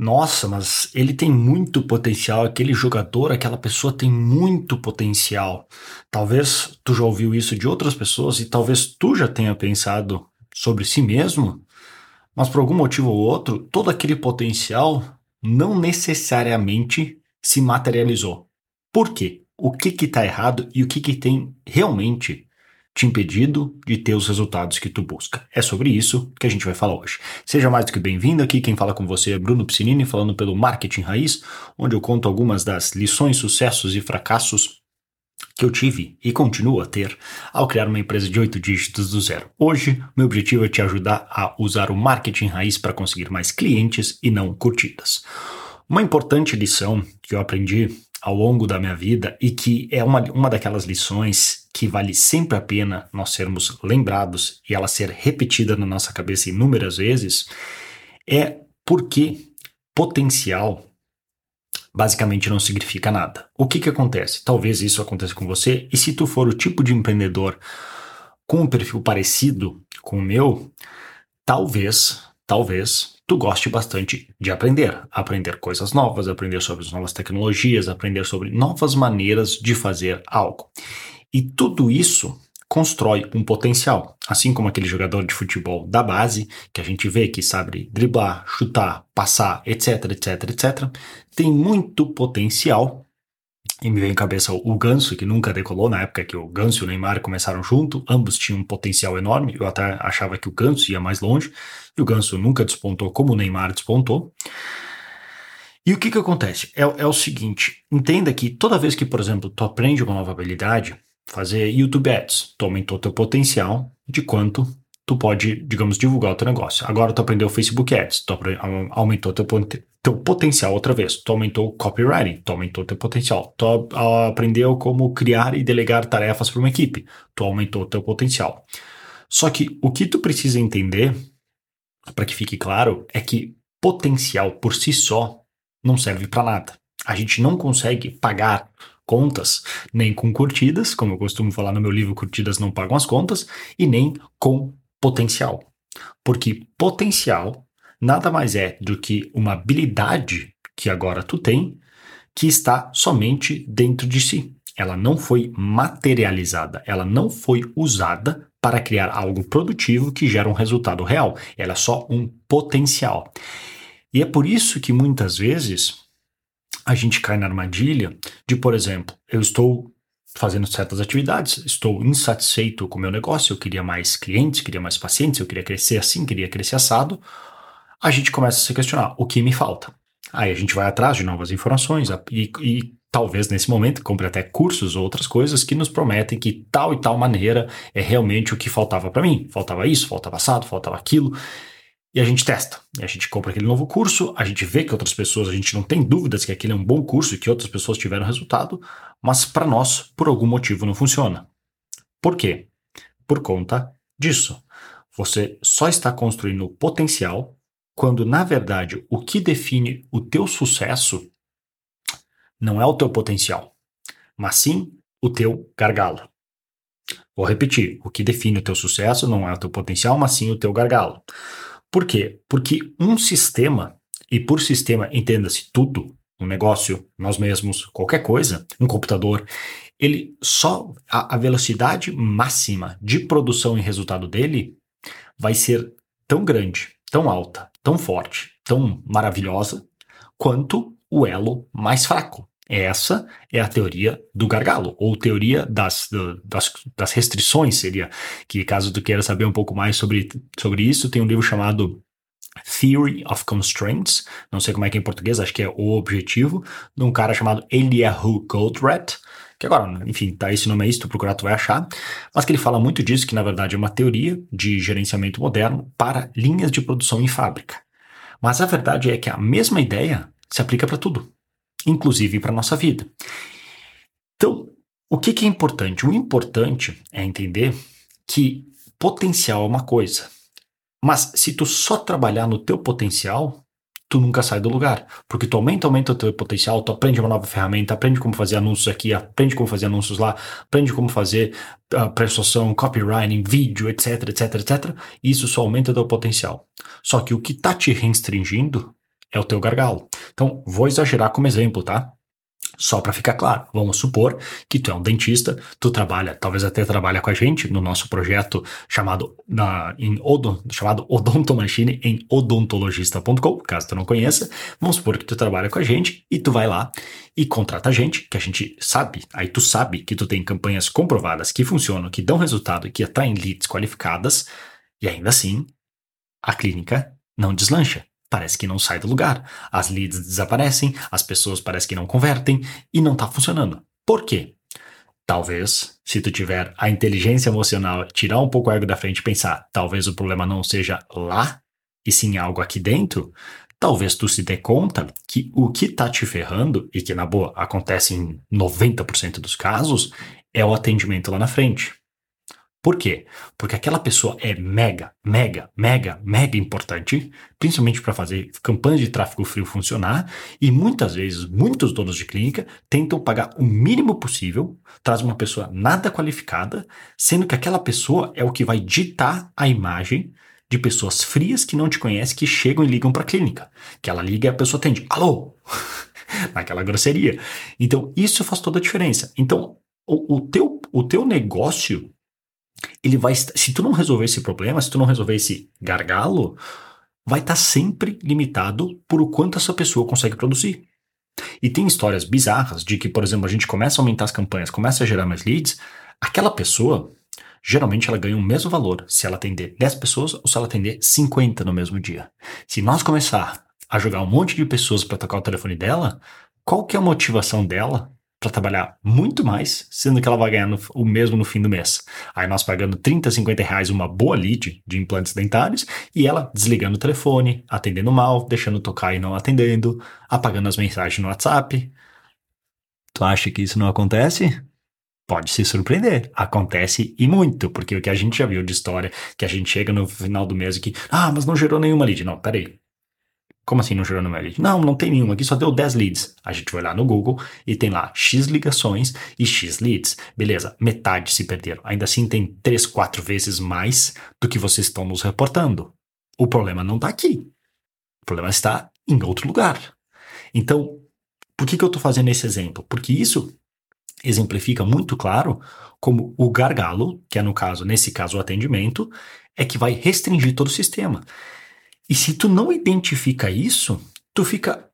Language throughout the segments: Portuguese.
nossa, mas ele tem muito potencial, aquele jogador, aquela pessoa tem muito potencial. Talvez tu já ouviu isso de outras pessoas e talvez tu já tenha pensado sobre si mesmo, mas por algum motivo ou outro, todo aquele potencial não necessariamente se materializou. Por quê? O que está errado e o que, que tem realmente te impedido de ter os resultados que tu busca. É sobre isso que a gente vai falar hoje. Seja mais do que bem-vindo aqui, quem fala com você é Bruno Piscinini, falando pelo Marketing Raiz, onde eu conto algumas das lições, sucessos e fracassos que eu tive e continuo a ter ao criar uma empresa de oito dígitos do zero. Hoje, meu objetivo é te ajudar a usar o marketing raiz para conseguir mais clientes e não curtidas. Uma importante lição que eu aprendi ao longo da minha vida e que é uma, uma daquelas lições que vale sempre a pena nós sermos lembrados e ela ser repetida na nossa cabeça inúmeras vezes, é porque potencial basicamente não significa nada. O que que acontece? Talvez isso aconteça com você e se tu for o tipo de empreendedor com um perfil parecido com o meu, talvez, talvez tu goste bastante de aprender, aprender coisas novas, aprender sobre as novas tecnologias, aprender sobre novas maneiras de fazer algo. E tudo isso constrói um potencial, assim como aquele jogador de futebol da base, que a gente vê que sabe driblar, chutar, passar, etc, etc, etc, tem muito potencial. E me vem em cabeça o Ganso, que nunca decolou na época que o Ganso e o Neymar começaram junto, ambos tinham um potencial enorme, eu até achava que o Ganso ia mais longe, e o Ganso nunca despontou como o Neymar despontou. E o que que acontece? É, é o seguinte, entenda que toda vez que, por exemplo, tu aprende uma nova habilidade, fazer YouTube Ads. Tu aumentou teu potencial de quanto tu pode, digamos, divulgar o teu negócio. Agora tu aprendeu Facebook Ads, tu aumentou teu, teu potencial outra vez. Tu aumentou o copywriting, tu aumentou teu potencial. Tu aprendeu como criar e delegar tarefas para uma equipe, tu aumentou teu potencial. Só que o que tu precisa entender, para que fique claro, é que potencial por si só não serve para nada. A gente não consegue pagar contas, nem com curtidas, como eu costumo falar no meu livro Curtidas não pagam as contas, e nem com potencial. Porque potencial nada mais é do que uma habilidade que agora tu tem que está somente dentro de si. Ela não foi materializada, ela não foi usada para criar algo produtivo que gera um resultado real. Ela é só um potencial. E é por isso que muitas vezes a gente cai na armadilha de, por exemplo, eu estou fazendo certas atividades, estou insatisfeito com o meu negócio, eu queria mais clientes, queria mais pacientes, eu queria crescer assim, queria crescer assado. A gente começa a se questionar o que me falta. Aí a gente vai atrás de novas informações e, e talvez nesse momento compre até cursos ou outras coisas que nos prometem que tal e tal maneira é realmente o que faltava para mim. Faltava isso, faltava assado, faltava aquilo. E a gente testa. E a gente compra aquele novo curso, a gente vê que outras pessoas, a gente não tem dúvidas que aquele é um bom curso e que outras pessoas tiveram resultado, mas para nós, por algum motivo, não funciona. Por quê? Por conta disso. Você só está construindo potencial quando, na verdade, o que define o teu sucesso não é o teu potencial, mas sim o teu gargalo. Vou repetir: o que define o teu sucesso não é o teu potencial, mas sim o teu gargalo. Por quê? Porque um sistema, e por sistema entenda-se tudo, um negócio, nós mesmos, qualquer coisa, um computador, ele só a, a velocidade máxima de produção e resultado dele vai ser tão grande, tão alta, tão forte, tão maravilhosa quanto o elo mais fraco. Essa é a teoria do gargalo, ou teoria das, das, das, restrições, seria. Que caso tu queira saber um pouco mais sobre, sobre isso, tem um livro chamado Theory of Constraints, não sei como é que é em português, acho que é O Objetivo, de um cara chamado Eliyahu Goldratt, que agora, enfim, tá esse nome aí, se tu procurar tu vai achar, mas que ele fala muito disso, que na verdade é uma teoria de gerenciamento moderno para linhas de produção em fábrica. Mas a verdade é que a mesma ideia se aplica para tudo inclusive para a nossa vida. Então, o que, que é importante? O importante é entender que potencial é uma coisa, mas se tu só trabalhar no teu potencial, tu nunca sai do lugar. Porque tu aumenta, aumenta o teu potencial, tu aprende uma nova ferramenta, aprende como fazer anúncios aqui, aprende como fazer anúncios lá, aprende como fazer uh, prestação, copywriting, vídeo, etc, etc, etc. E isso só aumenta o teu potencial. Só que o que tá te restringindo é o teu gargalo. Então, vou exagerar como exemplo, tá? Só para ficar claro, vamos supor que tu é um dentista, tu trabalha, talvez até trabalha com a gente no nosso projeto chamado na, em odon, chamado Odontomachine em odontologista.com, caso tu não conheça. Vamos supor que tu trabalha com a gente e tu vai lá e contrata a gente, que a gente sabe, aí tu sabe que tu tem campanhas comprovadas que funcionam, que dão resultado e que atraem leads qualificadas, e ainda assim a clínica não deslancha parece que não sai do lugar. As leads desaparecem, as pessoas parece que não convertem e não está funcionando. Por quê? Talvez, se tu tiver a inteligência emocional, tirar um pouco o ego da frente e pensar, talvez o problema não seja lá, e sim algo aqui dentro, talvez tu se dê conta que o que tá te ferrando, e que na boa acontece em 90% dos casos, é o atendimento lá na frente. Por quê? Porque aquela pessoa é mega, mega, mega, mega importante, principalmente para fazer campanhas de tráfego frio funcionar, e muitas vezes muitos donos de clínica tentam pagar o mínimo possível, traz uma pessoa nada qualificada, sendo que aquela pessoa é o que vai ditar a imagem de pessoas frias que não te conhecem, que chegam e ligam para a clínica. Que ela liga e a pessoa atende, alô, naquela grosseria. Então, isso faz toda a diferença. Então, o, o, teu, o teu negócio ele vai. Se tu não resolver esse problema, se tu não resolver esse gargalo, vai estar tá sempre limitado por o quanto essa pessoa consegue produzir. E tem histórias bizarras de que, por exemplo, a gente começa a aumentar as campanhas, começa a gerar mais leads, aquela pessoa, geralmente ela ganha o mesmo valor se ela atender 10 pessoas ou se ela atender 50 no mesmo dia. Se nós começar a jogar um monte de pessoas para tocar o telefone dela, qual que é a motivação dela para trabalhar muito mais, sendo que ela vai ganhar no, o mesmo no fim do mês. Aí nós pagando 30, 50 reais uma boa lead de implantes dentários e ela desligando o telefone, atendendo mal, deixando tocar e não atendendo, apagando as mensagens no WhatsApp. Tu acha que isso não acontece? Pode se surpreender. Acontece e muito, porque o que a gente já viu de história, que a gente chega no final do mês e que, ah, mas não gerou nenhuma lead. Não, peraí. Como assim não gerou nenhuma lead? Não, não tem nenhuma, aqui só deu 10 leads. A gente vai lá no Google e tem lá X ligações e X leads. Beleza, metade se perderam. Ainda assim tem 3, 4 vezes mais do que vocês estão nos reportando. O problema não está aqui. O problema está em outro lugar. Então, por que, que eu estou fazendo esse exemplo? Porque isso exemplifica muito claro como o gargalo, que é no caso, nesse caso, o atendimento, é que vai restringir todo o sistema. E se tu não identifica isso, tu fica.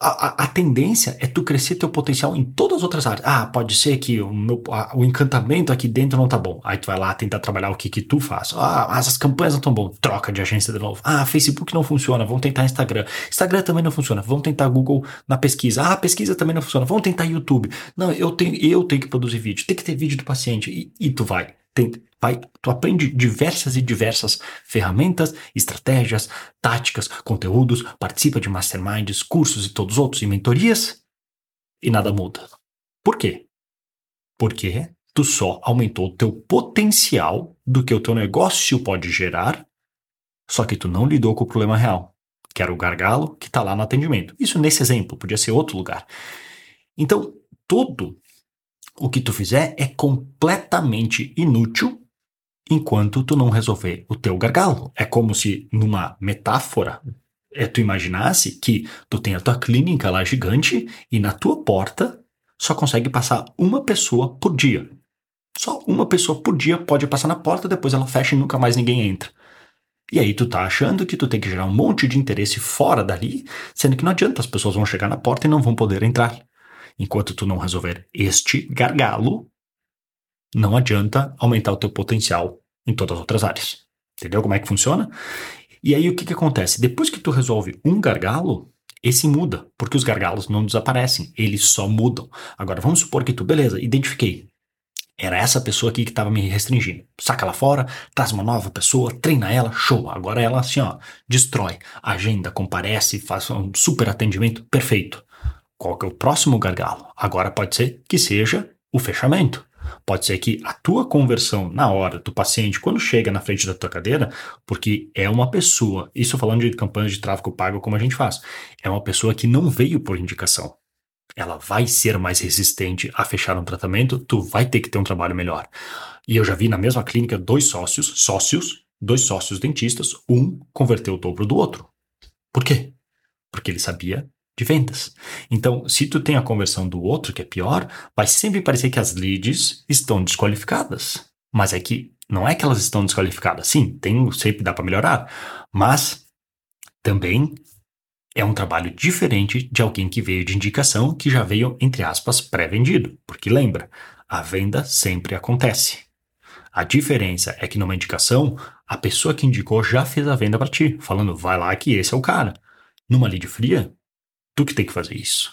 A, a, a, tendência é tu crescer teu potencial em todas as outras áreas. Ah, pode ser que o, meu, a, o encantamento aqui dentro não tá bom. Aí tu vai lá tentar trabalhar o que que tu faz. Ah, as campanhas não estão bom. Troca de agência de novo. Ah, Facebook não funciona. Vamos tentar Instagram. Instagram também não funciona. Vamos tentar Google na pesquisa. Ah, pesquisa também não funciona. Vamos tentar YouTube. Não, eu tenho, eu tenho que produzir vídeo. Tem que ter vídeo do paciente. E, e tu vai. Tem, vai, tu aprende diversas e diversas ferramentas, estratégias, táticas, conteúdos, participa de masterminds, cursos e todos os outros e mentorias e nada muda. Por quê? Porque tu só aumentou o teu potencial do que o teu negócio pode gerar, só que tu não lidou com o problema real, que era o gargalo que está lá no atendimento. Isso nesse exemplo, podia ser outro lugar. Então, todo o que tu fizer é completamente inútil enquanto tu não resolver o teu gargalo. É como se, numa metáfora, é, tu imaginasse que tu tem a tua clínica lá gigante e na tua porta só consegue passar uma pessoa por dia. Só uma pessoa por dia pode passar na porta, depois ela fecha e nunca mais ninguém entra. E aí tu tá achando que tu tem que gerar um monte de interesse fora dali, sendo que não adianta, as pessoas vão chegar na porta e não vão poder entrar. Enquanto tu não resolver este gargalo, não adianta aumentar o teu potencial em todas as outras áreas. Entendeu como é que funciona? E aí o que, que acontece? Depois que tu resolve um gargalo, esse muda, porque os gargalos não desaparecem, eles só mudam. Agora vamos supor que tu, beleza, identifiquei. Era essa pessoa aqui que estava me restringindo. Saca ela fora, traz uma nova pessoa, treina ela, show. Agora ela assim, ó, destrói. Agenda, comparece, faz um super atendimento, perfeito. Qual que é o próximo gargalo? Agora pode ser que seja o fechamento. Pode ser que a tua conversão na hora do paciente, quando chega na frente da tua cadeira, porque é uma pessoa, isso falando de campanhas de tráfego pago como a gente faz, é uma pessoa que não veio por indicação. Ela vai ser mais resistente a fechar um tratamento, tu vai ter que ter um trabalho melhor. E eu já vi na mesma clínica dois sócios, sócios, dois sócios dentistas, um converteu o dobro do outro. Por quê? porque ele sabia de vendas. Então, se tu tem a conversão do outro, que é pior, vai sempre parecer que as leads estão desqualificadas. Mas é que não é que elas estão desqualificadas. Sim, tem, sempre dá para melhorar, mas também é um trabalho diferente de alguém que veio de indicação, que já veio, entre aspas, pré-vendido. Porque lembra, a venda sempre acontece. A diferença é que numa indicação, a pessoa que indicou já fez a venda para ti, falando, vai lá que esse é o cara. Numa lead fria, Tu que tem que fazer isso.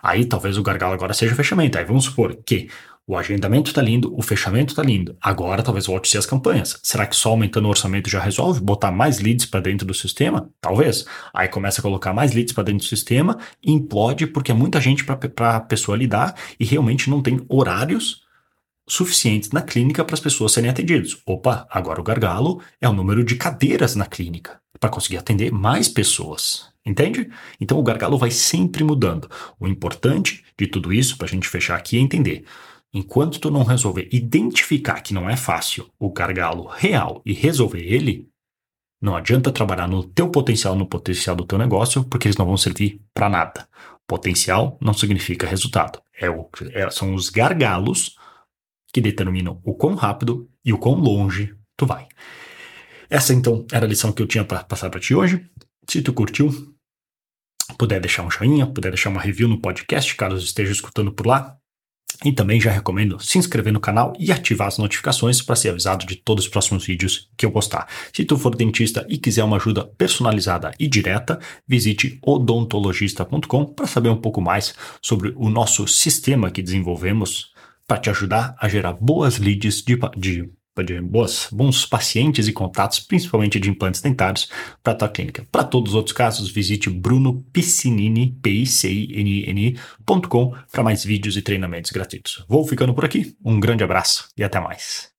Aí talvez o gargalo agora seja o fechamento. Aí vamos supor que o agendamento está lindo, o fechamento está lindo. Agora talvez volte ser as campanhas. Será que só aumentando o orçamento já resolve? Botar mais leads para dentro do sistema? Talvez. Aí começa a colocar mais leads para dentro do sistema, implode porque é muita gente para a pessoa lidar e realmente não tem horários suficientes na clínica para as pessoas serem atendidas. Opa, agora o gargalo é o número de cadeiras na clínica para conseguir atender mais pessoas. Entende? Então o gargalo vai sempre mudando. O importante de tudo isso, para a gente fechar aqui, é entender. Enquanto tu não resolver identificar que não é fácil o gargalo real e resolver ele, não adianta trabalhar no teu potencial, no potencial do teu negócio, porque eles não vão servir para nada. Potencial não significa resultado. É o, é, são os gargalos que determinam o quão rápido e o quão longe tu vai. Essa então era a lição que eu tinha para passar para ti hoje. Se tu curtiu, puder deixar um joinha, puder deixar uma review no podcast, caso esteja escutando por lá. E também já recomendo se inscrever no canal e ativar as notificações para ser avisado de todos os próximos vídeos que eu postar. Se tu for dentista e quiser uma ajuda personalizada e direta, visite odontologista.com para saber um pouco mais sobre o nosso sistema que desenvolvemos para te ajudar a gerar boas leads de, de de boas, bons pacientes e contatos, principalmente de implantes dentários, para a tua clínica. Para todos os outros casos, visite brunopiscinini, para mais vídeos e treinamentos gratuitos. Vou ficando por aqui, um grande abraço e até mais.